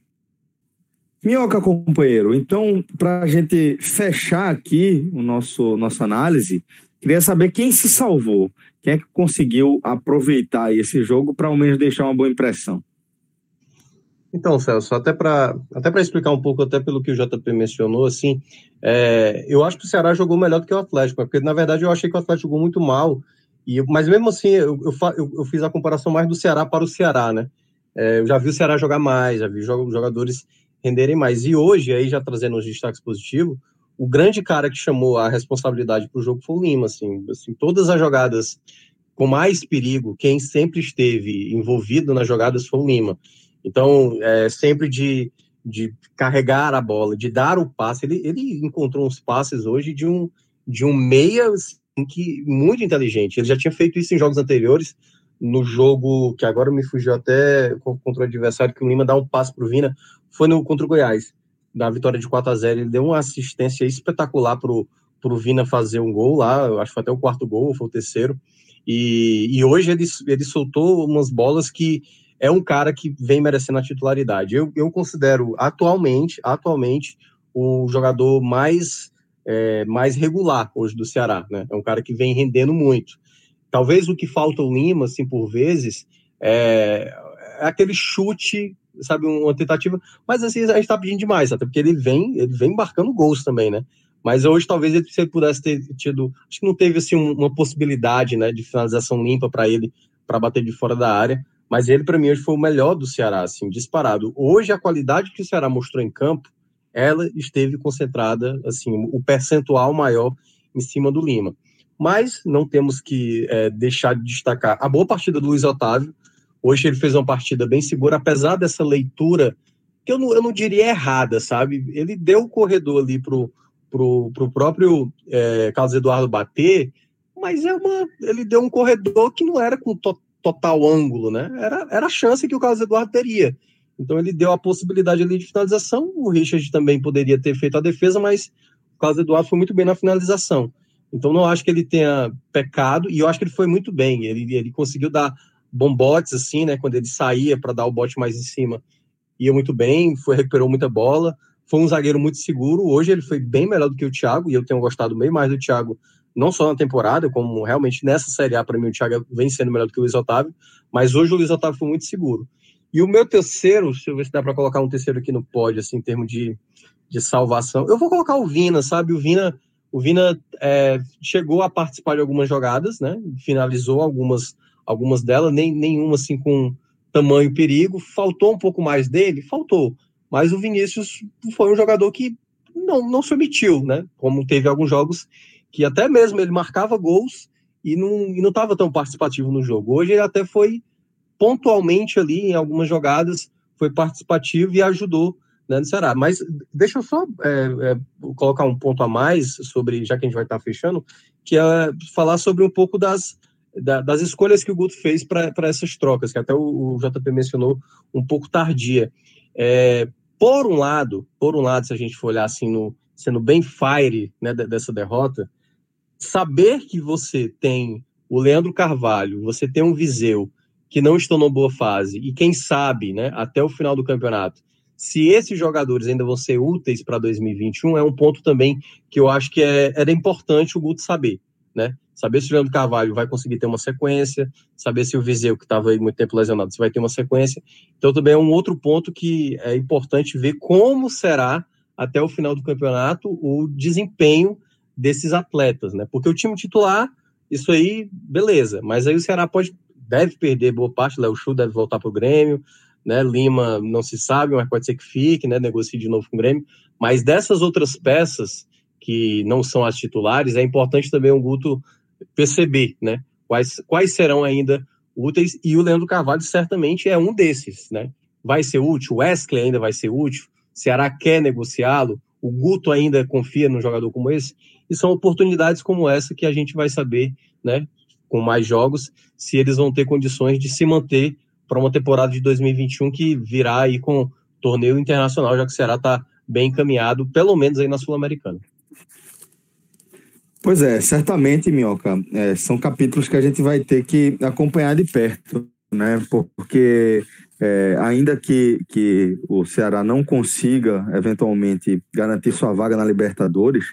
Minhoca, companheiro, então, para a gente fechar aqui o nosso nossa análise, queria saber quem se salvou, quem é que conseguiu aproveitar esse jogo para ao menos deixar uma boa impressão. Então, Celso, até para até explicar um pouco, até pelo que o JP mencionou, assim, é, eu acho que o Ceará jogou melhor do que o Atlético, porque na verdade eu achei que o Atlético jogou muito mal, e, mas mesmo assim eu, eu, eu fiz a comparação mais do Ceará para o Ceará, né? É, eu já vi o Ceará jogar mais, já vi jogadores renderem mais. E hoje, aí já trazendo os destaques positivos, o grande cara que chamou a responsabilidade para o jogo foi o Lima, assim, assim, todas as jogadas com mais perigo, quem sempre esteve envolvido nas jogadas foi o Lima. Então, é, sempre de, de carregar a bola, de dar o passe, ele, ele encontrou uns passes hoje de um, de um meia assim, que muito inteligente. Ele já tinha feito isso em jogos anteriores, no jogo que agora me fugiu até contra o adversário, que o Lima dá um passe para o Vina, foi no contra o Goiás, na vitória de 4 a 0 Ele deu uma assistência espetacular pro, pro Vina fazer um gol lá, acho que foi até o quarto gol, foi o terceiro. E, e hoje ele, ele soltou umas bolas que é um cara que vem merecendo a titularidade. Eu, eu considero atualmente, atualmente o jogador mais, é, mais regular hoje do Ceará, né? É um cara que vem rendendo muito. Talvez o que falta o Lima, assim, por vezes, é, é aquele chute sabe, uma tentativa, mas assim, a gente tá pedindo demais, até porque ele vem, ele vem embarcando gols também, né? Mas hoje talvez ele pudesse ter tido, acho que não teve assim uma possibilidade, né, de finalização limpa para ele para bater de fora da área, mas ele para mim hoje foi o melhor do Ceará, assim, disparado. Hoje a qualidade que o Ceará mostrou em campo, ela esteve concentrada, assim, o percentual maior em cima do Lima. Mas não temos que é, deixar de destacar a boa partida do Luiz Otávio, Hoje ele fez uma partida bem segura, apesar dessa leitura, que eu não, eu não diria errada, sabe? Ele deu o corredor ali pro, pro, pro próprio é, Carlos Eduardo bater, mas é uma, ele deu um corredor que não era com to, total ângulo, né? Era, era a chance que o Carlos Eduardo teria. Então ele deu a possibilidade ali de finalização. O Richard também poderia ter feito a defesa, mas o Carlos Eduardo foi muito bem na finalização. Então não acho que ele tenha pecado, e eu acho que ele foi muito bem. Ele, ele conseguiu dar bombotes, assim, né? Quando ele saía para dar o bote mais em cima, ia muito bem, foi recuperou muita bola. Foi um zagueiro muito seguro. Hoje ele foi bem melhor do que o Thiago, e eu tenho gostado bem mais do Thiago, não só na temporada, como realmente nessa Série A, para mim, o Thiago vem sendo melhor do que o Luiz Otávio, mas hoje o Luiz Otávio foi muito seguro. E o meu terceiro, deixa eu ver se dá para colocar um terceiro aqui no pódio, assim, em termos de, de salvação. Eu vou colocar o Vina, sabe? O Vina, o Vina é, chegou a participar de algumas jogadas, né? Finalizou algumas algumas delas, nem nenhuma assim com tamanho perigo. Faltou um pouco mais dele? Faltou. Mas o Vinícius foi um jogador que não, não se omitiu, né? Como teve alguns jogos que até mesmo ele marcava gols e não estava tão participativo no jogo. Hoje ele até foi pontualmente ali em algumas jogadas, foi participativo e ajudou né, no Ceará. Mas deixa eu só é, é, colocar um ponto a mais sobre, já que a gente vai estar fechando, que é falar sobre um pouco das, da, das escolhas que o Guto fez para essas trocas, que até o, o, JP mencionou um pouco tardia. É, por um lado, por um lado, se a gente for olhar assim, no, sendo bem fire né, dessa derrota, saber que você tem o Leandro Carvalho, você tem um Viseu que não estão numa boa fase, e quem sabe, né, até o final do campeonato, se esses jogadores ainda vão ser úteis para 2021, é um ponto também que eu acho que é, era importante o Guto saber, né? saber se o Leandro Carvalho vai conseguir ter uma sequência, saber se o Viseu, que estava aí muito tempo lesionado, se vai ter uma sequência. Então, também é um outro ponto que é importante ver como será até o final do campeonato o desempenho desses atletas, né? Porque o time titular, isso aí, beleza, mas aí o Ceará pode, deve perder boa parte, Léo Chu deve voltar para o Grêmio, né? Lima não se sabe, mas pode ser que fique, né? Negocie de novo com o Grêmio. Mas dessas outras peças que não são as titulares, é importante também o Guto perceber, né? Quais, quais serão ainda úteis, e o Leandro Carvalho certamente é um desses, né? Vai ser útil, o Wesley ainda vai ser útil, o Ceará quer negociá-lo, o Guto ainda confia num jogador como esse, e são oportunidades como essa que a gente vai saber, né, com mais jogos, se eles vão ter condições de se manter para uma temporada de 2021 que virá aí com torneio internacional, já que o Ceará está bem encaminhado, pelo menos aí na Sul-Americana. Pois é, certamente, Minhoca, é, são capítulos que a gente vai ter que acompanhar de perto, né? Porque é, ainda que, que o Ceará não consiga eventualmente garantir sua vaga na Libertadores,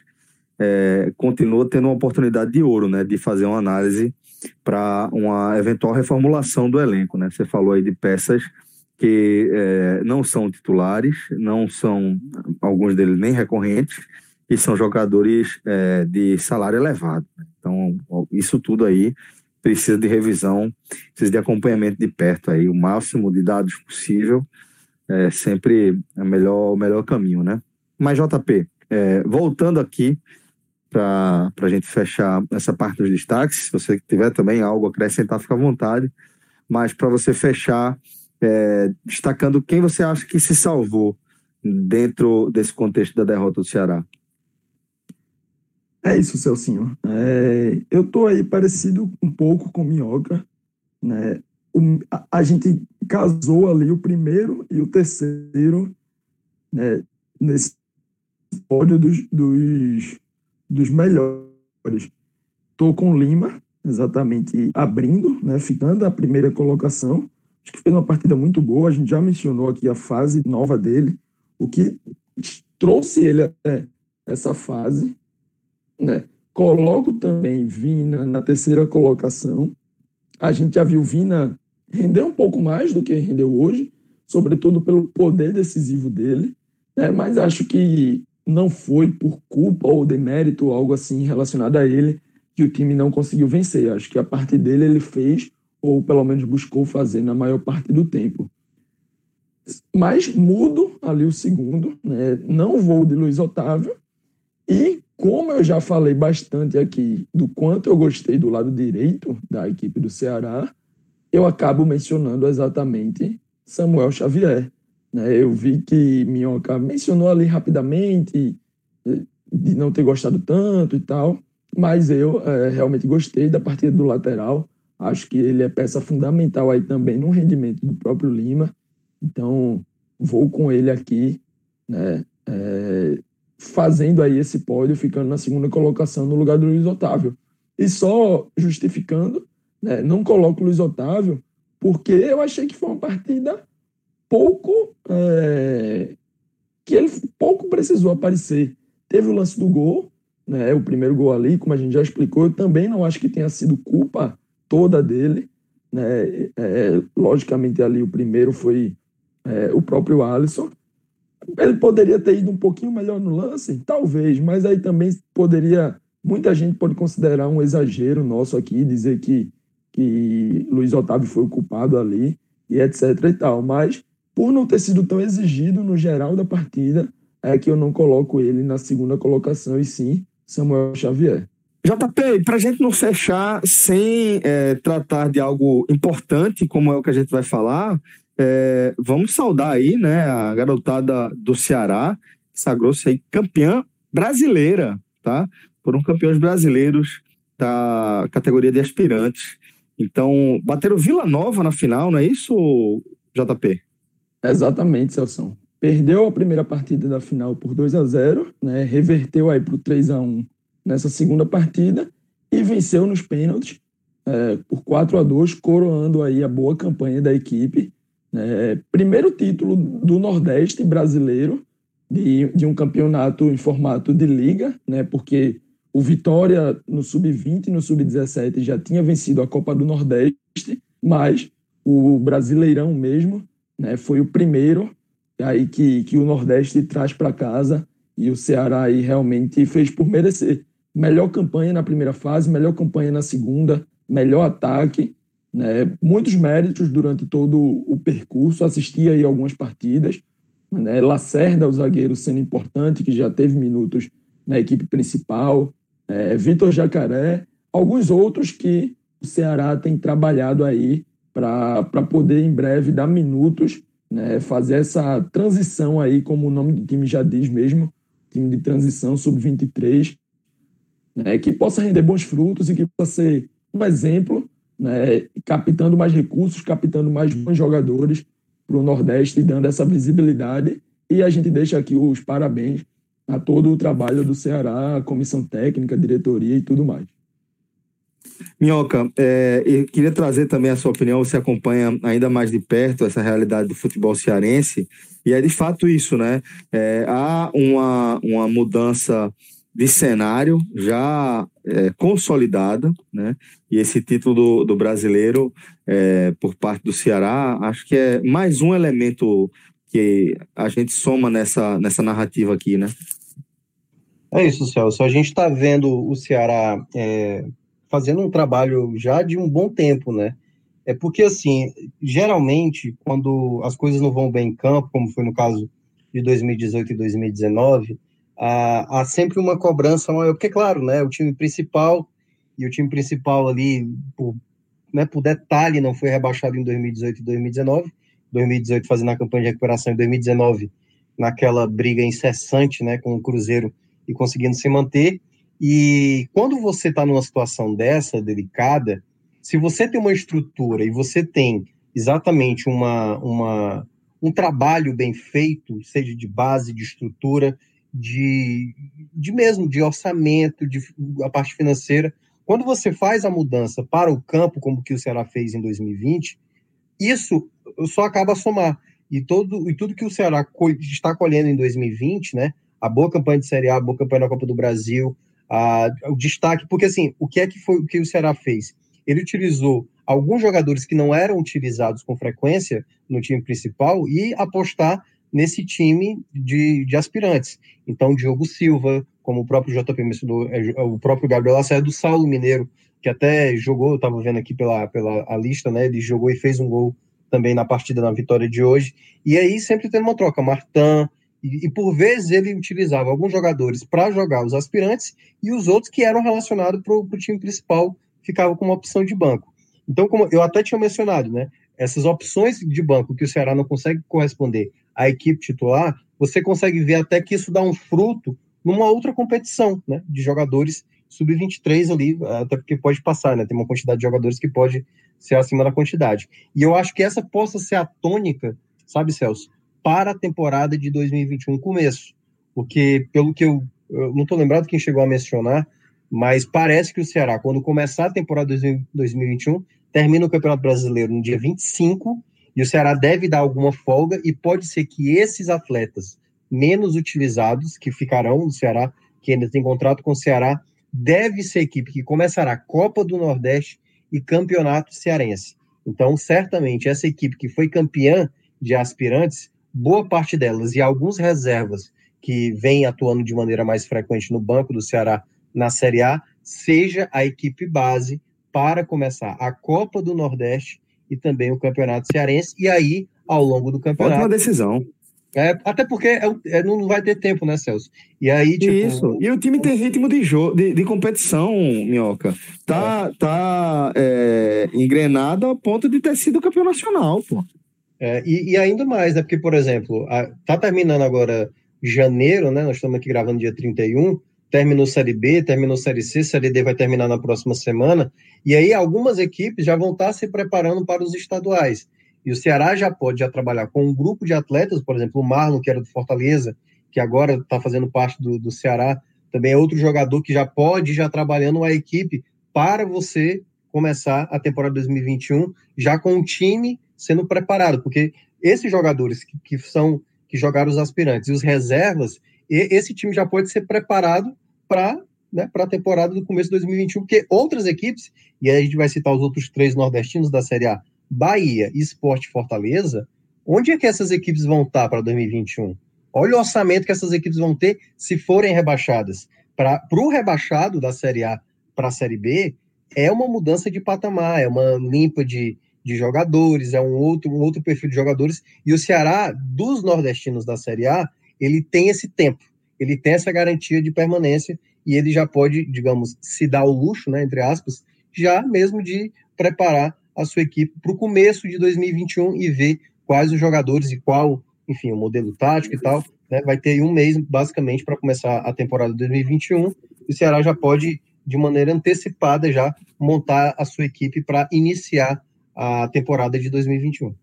é, continua tendo uma oportunidade de ouro, né? De fazer uma análise para uma eventual reformulação do elenco, né? Você falou aí de peças que é, não são titulares, não são alguns deles nem recorrentes e são jogadores é, de salário elevado. Né? Então isso tudo aí precisa de revisão, precisa de acompanhamento de perto aí, o máximo de dados possível é sempre o melhor, o melhor caminho, né? Mas JP, é, voltando aqui para a gente fechar essa parte dos destaques. Se você tiver também algo a acrescentar, fica à vontade. Mas para você fechar, é, destacando quem você acha que se salvou dentro desse contexto da derrota do Ceará. É isso, Celcinho. É, eu tô aí parecido um pouco com Minhoca. Né? O, a, a, gente casou ali o primeiro e o terceiro né, nesse pódio dos, dos dos melhores. Estou com Lima, exatamente abrindo, né, ficando a primeira colocação. Acho que fez uma partida muito boa. A gente já mencionou aqui a fase nova dele, o que trouxe ele até essa fase. Né? Coloco também Vina na terceira colocação. A gente já viu Vina render um pouco mais do que rendeu hoje, sobretudo pelo poder decisivo dele. Né? Mas acho que não foi por culpa ou demérito ou algo assim relacionado a ele que o time não conseguiu vencer. Acho que a parte dele ele fez, ou pelo menos buscou fazer na maior parte do tempo. Mas mudo ali o segundo, né? não vou de Luiz Otávio. E como eu já falei bastante aqui do quanto eu gostei do lado direito da equipe do Ceará, eu acabo mencionando exatamente Samuel Xavier. Né? Eu vi que Minhoca mencionou ali rapidamente eh, de não ter gostado tanto e tal, mas eu é, realmente gostei da partida do lateral. Acho que ele é peça fundamental aí também no rendimento do próprio Lima. Então, vou com ele aqui, né? É, fazendo aí esse pódio, ficando na segunda colocação no lugar do Luiz Otávio. E só justificando, né, não coloco o Luiz Otávio porque eu achei que foi uma partida pouco é, que ele pouco precisou aparecer. Teve o lance do gol, né, o primeiro gol ali, como a gente já explicou, eu também não acho que tenha sido culpa toda dele. Né, é, logicamente ali o primeiro foi é, o próprio Alisson. Ele poderia ter ido um pouquinho melhor no lance, talvez, mas aí também poderia. Muita gente pode considerar um exagero nosso aqui, dizer que, que Luiz Otávio foi o culpado ali e etc e tal. Mas por não ter sido tão exigido no geral da partida, é que eu não coloco ele na segunda colocação, e sim Samuel Xavier. JP, para a gente não fechar sem é, tratar de algo importante, como é o que a gente vai falar, é, vamos saudar aí né, a garotada do Ceará, que sagrou-se aí campeã brasileira, tá? Foram campeões brasileiros da categoria de aspirantes. Então, bateram Vila Nova na final, não é isso, JP? Exatamente, Celso. Perdeu a primeira partida da final por 2 a 0 né? reverteu aí para o 3 a 1 nessa segunda partida e venceu nos pênaltis é, por 4 a 2 coroando aí a boa campanha da equipe. É, primeiro título do Nordeste brasileiro de, de um campeonato em formato de liga, né? porque o Vitória no Sub-20 e no Sub-17 já tinha vencido a Copa do Nordeste, mas o Brasileirão mesmo né, foi o primeiro aí que, que o Nordeste traz para casa e o Ceará aí realmente fez por merecer. Melhor campanha na primeira fase, melhor campanha na segunda, melhor ataque, né, muitos méritos durante todo o percurso, assisti aí algumas partidas, né, Lacerda, o zagueiro, sendo importante, que já teve minutos na equipe principal, é, Vitor Jacaré, alguns outros que o Ceará tem trabalhado aí para poder em breve dar minutos, né, fazer essa transição aí, como o nome do time já diz mesmo, time de transição sub-23, né, que possa render bons frutos e que possa ser um exemplo, né, captando mais recursos, captando mais bons jogadores o Nordeste, dando essa visibilidade. E a gente deixa aqui os parabéns a todo o trabalho do Ceará, comissão técnica, diretoria e tudo mais. Minhoca, é, eu queria trazer também a sua opinião. Você acompanha ainda mais de perto essa realidade do futebol cearense, e é de fato isso, né? É, há uma, uma mudança de cenário já é, consolidada, né? E esse título do, do brasileiro é, por parte do Ceará, acho que é mais um elemento que a gente soma nessa, nessa narrativa aqui, né? É isso, Celso. A gente está vendo o Ceará é, fazendo um trabalho já de um bom tempo, né? É porque, assim, geralmente, quando as coisas não vão bem em campo, como foi no caso de 2018 e 2019, há, há sempre uma cobrança maior, porque, claro, né, o time principal, e o time principal ali, por, né, por detalhe, não foi rebaixado em 2018 e 2019, 2018 fazendo a campanha de recuperação, em 2019 naquela briga incessante, né, com o Cruzeiro e conseguindo se manter, e quando você está numa situação dessa, delicada, se você tem uma estrutura e você tem exatamente uma, uma, um trabalho bem feito, seja de base, de estrutura, de, de mesmo, de orçamento, de a parte financeira, quando você faz a mudança para o campo, como que o Ceará fez em 2020, isso só acaba a somar. E, todo, e tudo que o Ceará está colhendo em 2020, né? A boa campanha de Série A, a boa campanha na Copa do Brasil, o destaque, porque assim, o que é que foi o que o Ceará fez? Ele utilizou alguns jogadores que não eram utilizados com frequência no time principal e apostar nesse time de, de aspirantes. Então, Diogo Silva, como o próprio JP mencionou, é, é, o próprio Gabriel Lacerda, do Saulo Mineiro, que até jogou, eu estava vendo aqui pela, pela a lista, né? Ele jogou e fez um gol também na partida na vitória de hoje. E aí sempre tem uma troca. Martin, e, e, por vezes ele utilizava alguns jogadores para jogar os aspirantes e os outros que eram relacionados para o time principal ficavam como opção de banco. Então, como eu até tinha mencionado, né? Essas opções de banco que o Ceará não consegue corresponder à equipe titular, você consegue ver até que isso dá um fruto numa outra competição, né? De jogadores sub-23 ali, até porque pode passar, né? Tem uma quantidade de jogadores que pode ser acima da quantidade. E eu acho que essa possa ser a tônica, sabe, Celso? Para a temporada de 2021 começo. Porque, pelo que eu, eu não estou lembrado quem chegou a mencionar, mas parece que o Ceará, quando começar a temporada de 2021, termina o Campeonato Brasileiro no dia 25, e o Ceará deve dar alguma folga, e pode ser que esses atletas menos utilizados, que ficarão no Ceará, que ainda tem contrato com o Ceará, deve ser a equipe que começará Copa do Nordeste e Campeonato Cearense. Então, certamente, essa equipe que foi campeã de aspirantes boa parte delas e alguns reservas que vêm atuando de maneira mais frequente no banco do Ceará na Série A, seja a equipe base para começar a Copa do Nordeste e também o Campeonato Cearense, e aí, ao longo do campeonato. Ótima decisão. É, até porque é, é, não vai ter tempo, né, Celso? E aí, tipo, Isso. E o time tem ritmo de jogo, de, de competição, Minhoca. Tá, é. tá é, engrenado a ponto de ter sido campeão nacional, pô. É, e, e, ainda mais, né? Porque, por exemplo, a, tá terminando agora janeiro, né? Nós estamos aqui gravando dia 31, terminou Série B, terminou Série C, Série D vai terminar na próxima semana, e aí algumas equipes já vão estar se preparando para os estaduais. E o Ceará já pode já trabalhar com um grupo de atletas, por exemplo, o Marlon, que era do Fortaleza, que agora está fazendo parte do, do Ceará, também é outro jogador que já pode já trabalhando a equipe para você começar a temporada 2021 já com um time sendo preparado, porque esses jogadores que, que são que jogaram os aspirantes e os reservas, e, esse time já pode ser preparado para né, para a temporada do começo de 2021, porque outras equipes, e aí a gente vai citar os outros três nordestinos da Série A, Bahia, Esporte Fortaleza, onde é que essas equipes vão estar para 2021? Olha o orçamento que essas equipes vão ter se forem rebaixadas. Para o rebaixado da Série A para a Série B, é uma mudança de patamar, é uma limpa de, de jogadores, é um outro, um outro perfil de jogadores. E o Ceará, dos nordestinos da Série A, ele tem esse tempo, ele tem essa garantia de permanência e ele já pode, digamos, se dar o luxo, né, entre aspas, já mesmo de preparar a sua equipe para o começo de 2021 e ver quais os jogadores e qual, enfim, o modelo tático e tal. Né, vai ter um mês, basicamente, para começar a temporada de 2021. E o Ceará já pode, de maneira antecipada, já montar a sua equipe para iniciar a temporada de 2021.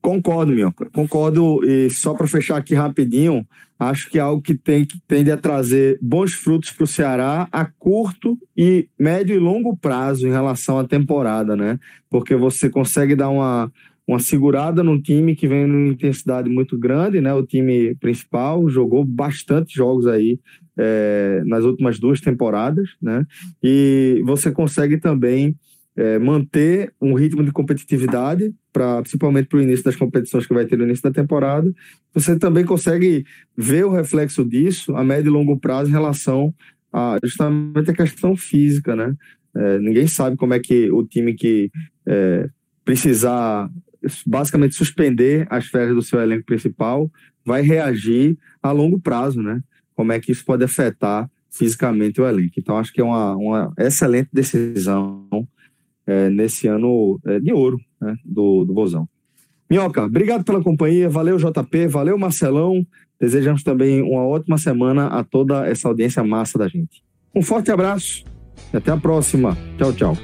Concordo, Minhoca. Concordo. E só para fechar aqui rapidinho, acho que é algo que, tem, que tende a trazer bons frutos para o Ceará a curto e médio e longo prazo em relação à temporada, né? Porque você consegue dar uma, uma segurada num time que vem numa intensidade muito grande, né? O time principal jogou bastante jogos aí é, nas últimas duas temporadas, né? E você consegue também é, manter um ritmo de competitividade, pra, principalmente para o início das competições que vai ter no início da temporada. Você também consegue ver o reflexo disso a médio e longo prazo em relação a justamente a questão física, né? É, ninguém sabe como é que o time que é, precisar basicamente suspender as férias do seu elenco principal vai reagir a longo prazo, né? Como é que isso pode afetar fisicamente o elenco. Então, acho que é uma, uma excelente decisão é, nesse ano é, de ouro né, do, do Bozão. Minhoca, obrigado pela companhia, valeu JP, valeu Marcelão. Desejamos também uma ótima semana a toda essa audiência massa da gente. Um forte abraço e até a próxima. Tchau, tchau.